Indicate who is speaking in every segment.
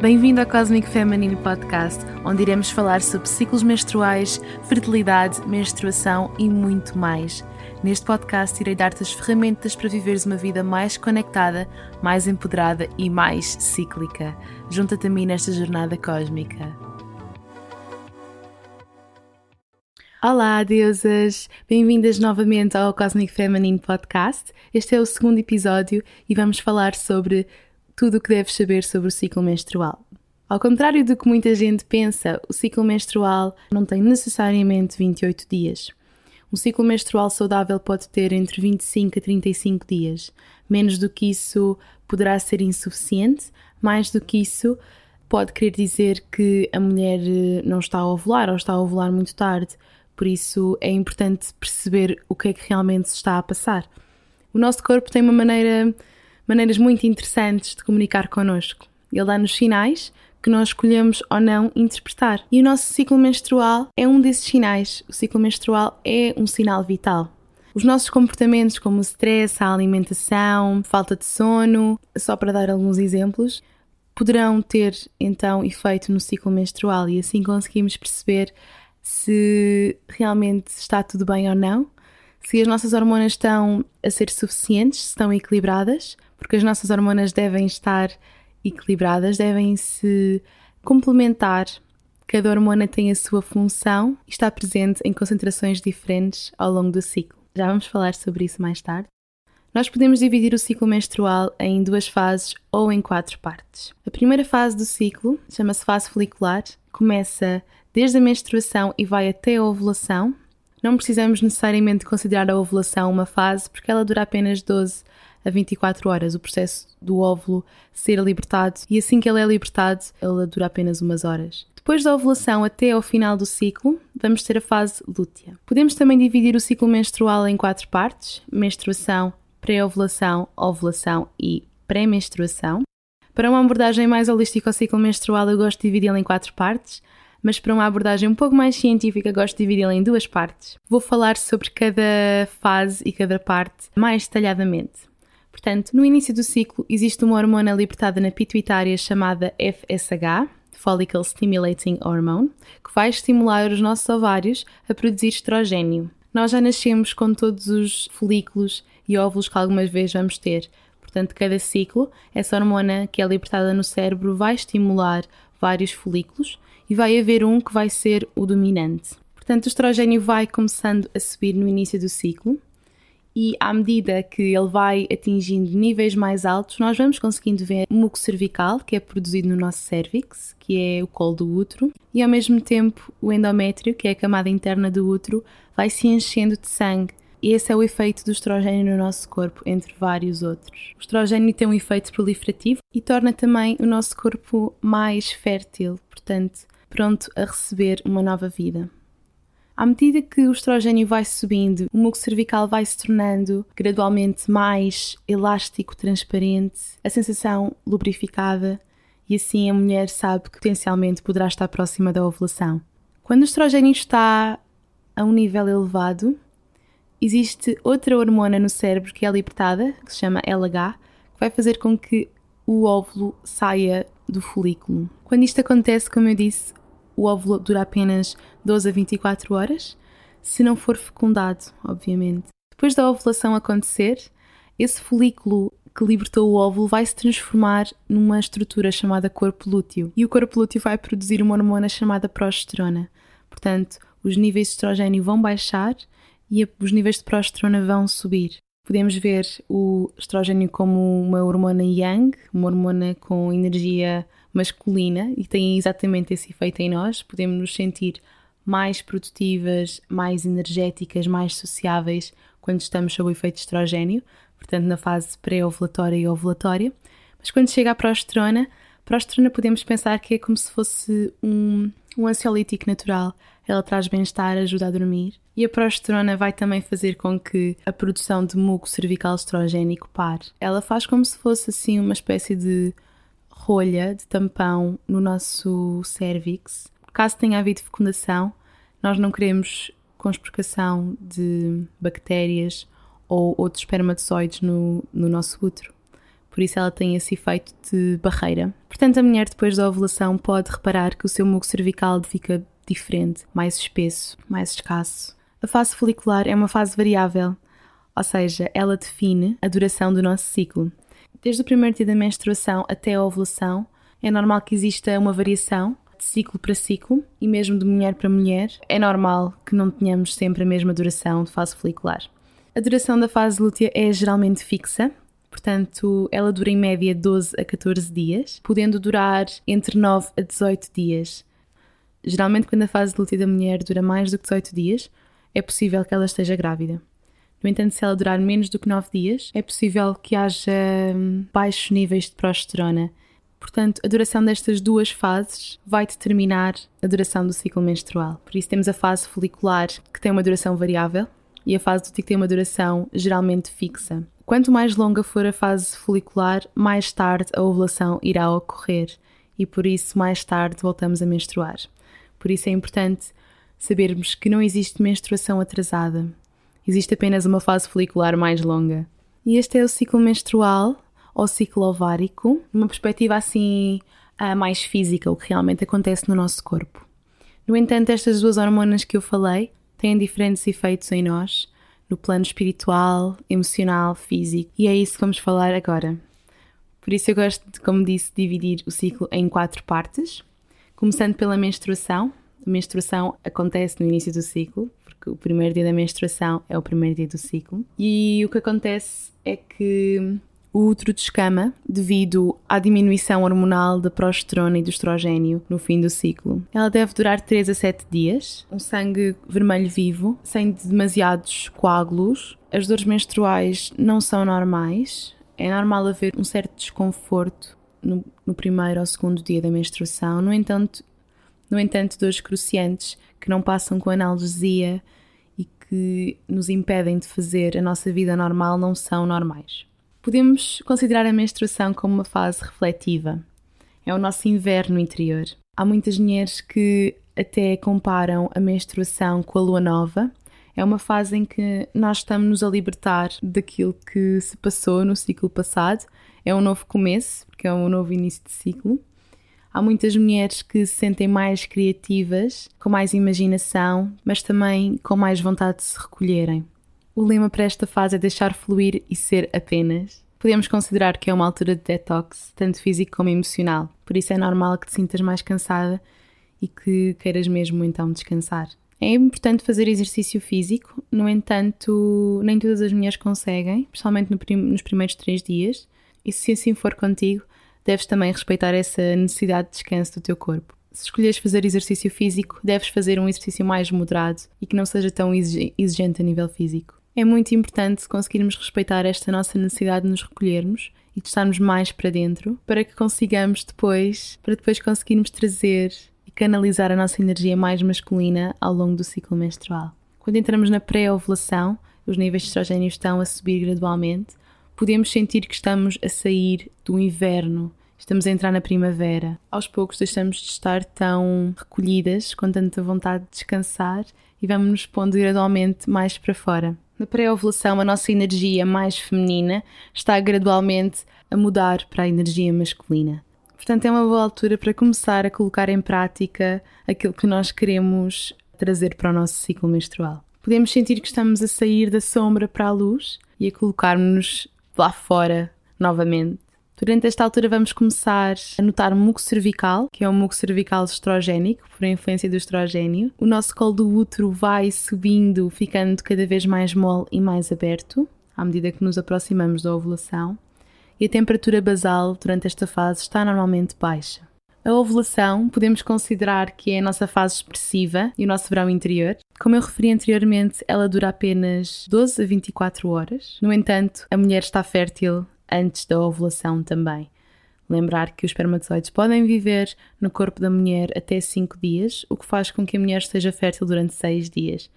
Speaker 1: Bem-vindo ao Cosmic Feminine Podcast, onde iremos falar sobre ciclos menstruais, fertilidade, menstruação e muito mais. Neste podcast, irei dar-te as ferramentas para viveres uma vida mais conectada, mais empoderada e mais cíclica. Junta-te a mim nesta jornada cósmica. Olá, deusas! Bem-vindas novamente ao Cosmic Feminine Podcast. Este é o segundo episódio e vamos falar sobre tudo o que deves saber sobre o ciclo menstrual. Ao contrário do que muita gente pensa, o ciclo menstrual não tem necessariamente 28 dias. Um ciclo menstrual saudável pode ter entre 25 a 35 dias. Menos do que isso poderá ser insuficiente, mais do que isso pode querer dizer que a mulher eh, não está a ovular ou está a ovular muito tarde. Por isso é importante perceber o que é que realmente se está a passar. O nosso corpo tem uma maneira, maneiras muito interessantes de comunicar connosco. Ele dá-nos sinais que nós escolhemos ou não interpretar. E o nosso ciclo menstrual é um desses sinais. O ciclo menstrual é um sinal vital. Os nossos comportamentos, como o stress, a alimentação, falta de sono, só para dar alguns exemplos, poderão ter então efeito no ciclo menstrual e assim conseguimos perceber se realmente está tudo bem ou não, se as nossas hormonas estão a ser suficientes, se estão equilibradas, porque as nossas hormonas devem estar equilibradas, devem se complementar. Cada hormona tem a sua função e está presente em concentrações diferentes ao longo do ciclo. Já vamos falar sobre isso mais tarde. Nós podemos dividir o ciclo menstrual em duas fases ou em quatro partes. A primeira fase do ciclo chama-se fase folicular, começa desde a menstruação e vai até a ovulação. Não precisamos necessariamente considerar a ovulação uma fase, porque ela dura apenas 12 a 24 horas, o processo do óvulo ser libertado, e assim que ele é libertado, ela dura apenas umas horas. Depois da ovulação até ao final do ciclo, vamos ter a fase lútea. Podemos também dividir o ciclo menstrual em quatro partes: menstruação, pré-ovulação, ovulação e pré-menstruação. Para uma abordagem mais holística ao ciclo menstrual, eu gosto de dividi-lo em quatro partes mas para uma abordagem um pouco mais científica gosto de dividi-la em duas partes. Vou falar sobre cada fase e cada parte mais detalhadamente. Portanto, no início do ciclo existe uma hormona libertada na pituitária chamada FSH, Follicle Stimulating Hormone, que vai estimular os nossos ovários a produzir estrogênio. Nós já nascemos com todos os folículos e óvulos que algumas vezes vamos ter. Portanto, cada ciclo, essa hormona que é libertada no cérebro vai estimular vários folículos e vai haver um que vai ser o dominante. Portanto, o estrogênio vai começando a subir no início do ciclo e à medida que ele vai atingindo níveis mais altos, nós vamos conseguindo ver muco cervical, que é produzido no nosso cérvix, que é o colo do útero, e ao mesmo tempo o endométrio, que é a camada interna do útero, vai se enchendo de sangue. E esse é o efeito do estrogênio no nosso corpo, entre vários outros. O estrogênio tem um efeito proliferativo e torna também o nosso corpo mais fértil, portanto, pronto a receber uma nova vida. À medida que o estrogênio vai subindo, o muco cervical vai se tornando gradualmente mais elástico, transparente, a sensação lubrificada e assim a mulher sabe que potencialmente poderá estar próxima da ovulação. Quando o estrogênio está a um nível elevado, existe outra hormona no cérebro que é libertada, que se chama LH, que vai fazer com que o óvulo saia do folículo. Quando isto acontece, como eu disse, o óvulo dura apenas 12 a 24 horas, se não for fecundado, obviamente. Depois da ovulação acontecer, esse folículo que libertou o óvulo vai se transformar numa estrutura chamada corpo lúteo e o corpo lúteo vai produzir uma hormona chamada progesterona. Portanto, os níveis de estrogênio vão baixar e os níveis de progesterona vão subir. Podemos ver o estrogênio como uma hormona yang, uma hormona com energia masculina e tem exatamente esse efeito em nós. Podemos nos sentir mais produtivas, mais energéticas, mais sociáveis quando estamos sob o efeito estrogênio, portanto na fase pré-ovulatória e ovulatória. Mas quando chega à progesterona, a progesterona podemos pensar que é como se fosse um, um ansiolítico natural. Ela traz bem-estar, ajuda a dormir. E a progesterona vai também fazer com que a produção de muco cervical estrogénico pare. Ela faz como se fosse assim uma espécie de rolha de tampão no nosso cérvix. Caso tenha havido fecundação, nós não queremos conspurcação de bactérias ou outros espermatozoides no, no nosso útero. Por isso ela tem esse efeito de barreira. Portanto, a mulher depois da ovulação pode reparar que o seu muco cervical fica diferente, mais espesso, mais escasso. A fase folicular é uma fase variável, ou seja, ela define a duração do nosso ciclo. Desde o primeiro dia da menstruação até a ovulação, é normal que exista uma variação de ciclo para ciclo e mesmo de mulher para mulher. É normal que não tenhamos sempre a mesma duração de fase folicular. A duração da fase lútea é geralmente fixa, portanto, ela dura em média 12 a 14 dias, podendo durar entre 9 a 18 dias. Geralmente, quando a fase lútea da mulher dura mais do que 18 dias, é possível que ela esteja grávida. No entanto, se ela durar menos do que 9 dias, é possível que haja hum, baixos níveis de progesterona. Portanto, a duração destas duas fases vai determinar a duração do ciclo menstrual. Por isso, temos a fase folicular, que tem uma duração variável, e a fase do tico tem uma duração geralmente fixa. Quanto mais longa for a fase folicular, mais tarde a ovulação irá ocorrer e por isso mais tarde voltamos a menstruar. Por isso é importante sabermos que não existe menstruação atrasada. Existe apenas uma fase folicular mais longa. E este é o ciclo menstrual ou ciclo ovárico, numa perspectiva assim uh, mais física, o que realmente acontece no nosso corpo. No entanto, estas duas hormonas que eu falei têm diferentes efeitos em nós, no plano espiritual, emocional, físico, e é isso que vamos falar agora. Por isso eu gosto, de, como disse, dividir o ciclo em quatro partes, começando pela menstruação, a menstruação acontece no início do ciclo, porque o primeiro dia da menstruação é o primeiro dia do ciclo. E o que acontece é que o útero descama devido à diminuição hormonal da progesterona e do estrogênio no fim do ciclo. Ela deve durar 3 a 7 dias, um sangue vermelho vivo, sem demasiados coágulos. As dores menstruais não são normais. É normal haver um certo desconforto no, no primeiro ou segundo dia da menstruação. No entanto, no entanto, dores cruciantes que não passam com analgesia e que nos impedem de fazer a nossa vida normal não são normais. Podemos considerar a menstruação como uma fase refletiva. É o nosso inverno interior. Há muitas mulheres que até comparam a menstruação com a lua nova. É uma fase em que nós estamos a libertar daquilo que se passou no ciclo passado. É um novo começo, porque é um novo início de ciclo. Há muitas mulheres que se sentem mais criativas, com mais imaginação, mas também com mais vontade de se recolherem. O lema para esta fase é deixar fluir e ser apenas. Podemos considerar que é uma altura de detox, tanto físico como emocional, por isso é normal que te sintas mais cansada e que queiras mesmo então descansar. É importante fazer exercício físico, no entanto, nem todas as mulheres conseguem, principalmente no prim nos primeiros três dias, e se assim for contigo, deves também respeitar essa necessidade de descanso do teu corpo. Se escolheres fazer exercício físico, deves fazer um exercício mais moderado e que não seja tão exigente a nível físico. É muito importante conseguirmos respeitar esta nossa necessidade de nos recolhermos e de estarmos mais para dentro para que consigamos depois, para depois conseguirmos trazer e canalizar a nossa energia mais masculina ao longo do ciclo menstrual. Quando entramos na pré-ovulação, os níveis de estrogênio estão a subir gradualmente, podemos sentir que estamos a sair do inverno Estamos a entrar na primavera. Aos poucos deixamos de estar tão recolhidas, com tanta vontade de descansar e vamos nos pondo gradualmente mais para fora. Na pré-ovulação, a nossa energia mais feminina está gradualmente a mudar para a energia masculina. Portanto, é uma boa altura para começar a colocar em prática aquilo que nós queremos trazer para o nosso ciclo menstrual. Podemos sentir que estamos a sair da sombra para a luz e a colocar-nos lá fora novamente Durante esta altura vamos começar a notar muco cervical, que é um muco cervical estrogénico, por influência do estrogênio. O nosso colo do útero vai subindo, ficando cada vez mais mole e mais aberto, à medida que nos aproximamos da ovulação. E a temperatura basal durante esta fase está normalmente baixa. A ovulação podemos considerar que é a nossa fase expressiva e o nosso verão interior. Como eu referi anteriormente, ela dura apenas 12 a 24 horas. No entanto, a mulher está fértil antes da ovulação também. Lembrar que os espermatozoides podem viver no corpo da mulher até 5 dias, o que faz com que a mulher esteja fértil durante 6 dias.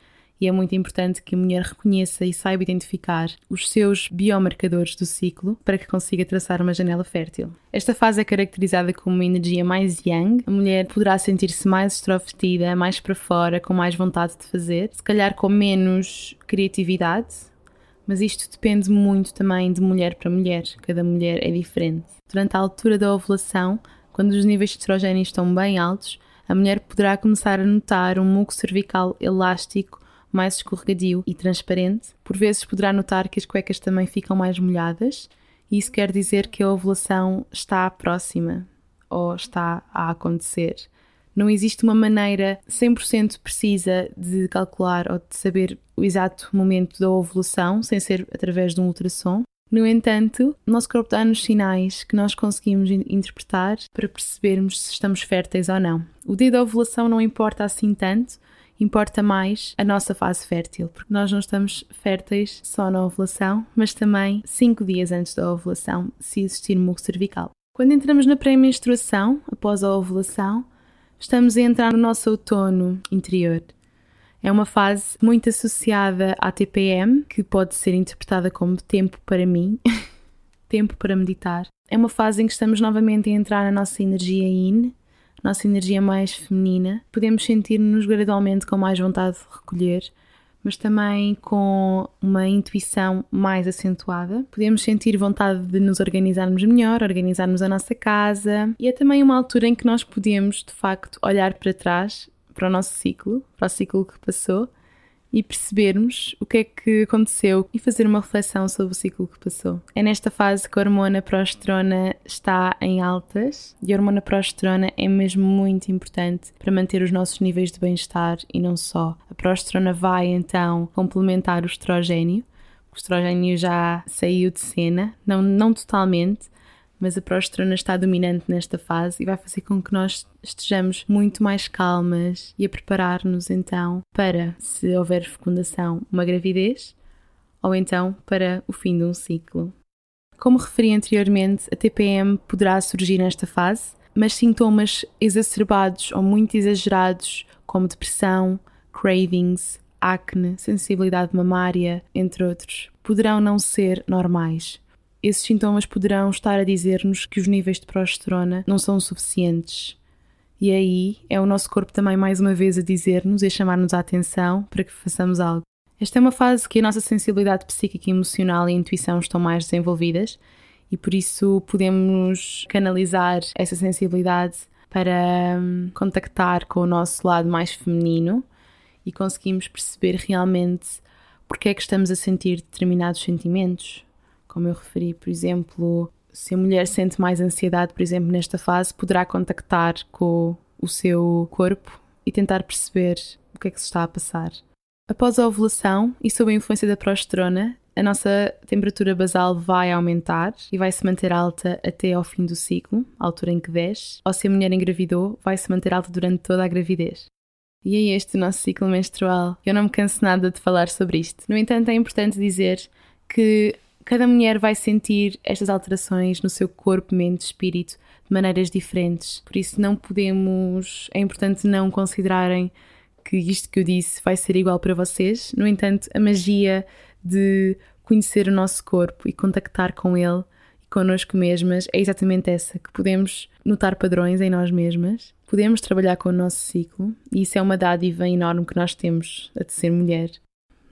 Speaker 1: E é muito importante que a mulher reconheça e saiba identificar os seus biomarcadores do ciclo para que consiga traçar uma janela fértil. Esta fase é caracterizada como uma energia mais yang. A mulher poderá sentir-se mais extrovertida, mais para fora, com mais vontade de fazer, se calhar com menos criatividade, Mas isto depende muito também de mulher para mulher, cada mulher é diferente. Durante a altura da ovulação, quando os níveis de estrogênio estão bem altos, a mulher poderá começar a notar um muco cervical elástico mais escorregadio e transparente. Por vezes poderá notar que as cuecas também ficam mais molhadas, e isso quer dizer que a ovulação está próxima ou está a acontecer. Não existe uma maneira 100% precisa de calcular ou de saber o exato momento da ovulação, sem ser através de um ultrassom. No entanto, o nosso corpo dá-nos sinais que nós conseguimos interpretar para percebermos se estamos férteis ou não. O dia da ovulação não importa assim tanto, importa mais a nossa fase fértil, porque nós não estamos férteis só na ovulação, mas também 5 dias antes da ovulação, se existir muco cervical. Quando entramos na pré-menstruação, após a ovulação, estamos a entrar no nosso outono interior. É uma fase muito associada à TPM, que pode ser interpretada como tempo para mim, tempo para meditar. É uma fase em que estamos novamente a entrar na nossa energia yin, nossa energia mais feminina. Podemos sentir-nos gradualmente com mais vontade de recolher, mas também com uma intuição mais acentuada. Podemos sentir vontade de nos organizarmos melhor, organizarmos a nossa casa, e é também uma altura em que nós podemos, de facto, olhar para trás, para o nosso ciclo, para o ciclo que passou e percebermos o que é que aconteceu e fazer uma reflexão sobre o ciclo que passou. É nesta fase que a hormona progesterona está em altas e a hormona progesterona é mesmo muito importante para manter os nossos níveis de bem-estar e não só. A progesterona vai então complementar o estrogênio. O estrogênio já saiu de cena, não, não totalmente, mas a progesterona está dominante nesta fase e vai fazer com que nós estejamos muito mais calmas e a preparar-nos então para, se houver fecundação, uma gravidez ou então para o fim de um ciclo. Como referi anteriormente, a TPM poderá surgir nesta fase, mas sintomas exacerbados ou muito exagerados, como depressão, cravings, acne, sensibilidade mamária, entre outros, poderão não ser normais esses sintomas poderão estar a dizer-nos que os níveis de progesterona não são suficientes. E aí é o nosso corpo também mais uma vez a dizer-nos e a chamar-nos a atenção para que façamos algo. Esta é uma fase que a nossa sensibilidade psíquica, emocional e intuição estão mais desenvolvidas e por isso podemos canalizar essa sensibilidade para hum, contactar com o nosso lado mais feminino e conseguimos perceber realmente porque é que estamos a sentir determinados sentimentos, como eu referi, por exemplo, se a mulher sente mais ansiedade, por exemplo, nesta fase, poderá contactar com o seu corpo e tentar perceber o que é que se está a passar. Após a ovulação e sob a influência da progesterona, a nossa temperatura basal vai aumentar e vai se manter alta até ao fim do ciclo, a altura em que desce, ou se a mulher engravidou, vai se manter alta durante toda a gravidez. E é este o nosso ciclo menstrual. Eu não me canso nada de falar sobre isto. No entanto, é importante dizer que Cada mulher vai sentir estas alterações no seu corpo, mente, espírito de maneiras diferentes. Por isso não podemos, é importante não considerarem que isto que eu disse vai ser igual para vocês. No entanto, a magia de conhecer o nosso corpo e contactar com ele e connosco mesmas é exatamente essa, que podemos notar padrões em nós mesmas, podemos trabalhar com o nosso ciclo e isso é uma dádiva enorme que nós temos a de ser mulher.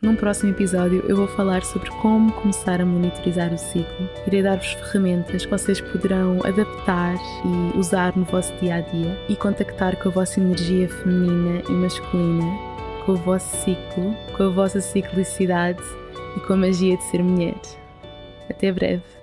Speaker 1: Num próximo episódio eu vou falar sobre como começar a monitorizar o ciclo. Irei dar-vos ferramentas que vocês poderão adaptar e usar no vosso dia a dia e contactar com a vossa energia feminina e masculina, com o vosso ciclo, com a vossa ciclicidade e com a magia de ser mulher. Até breve!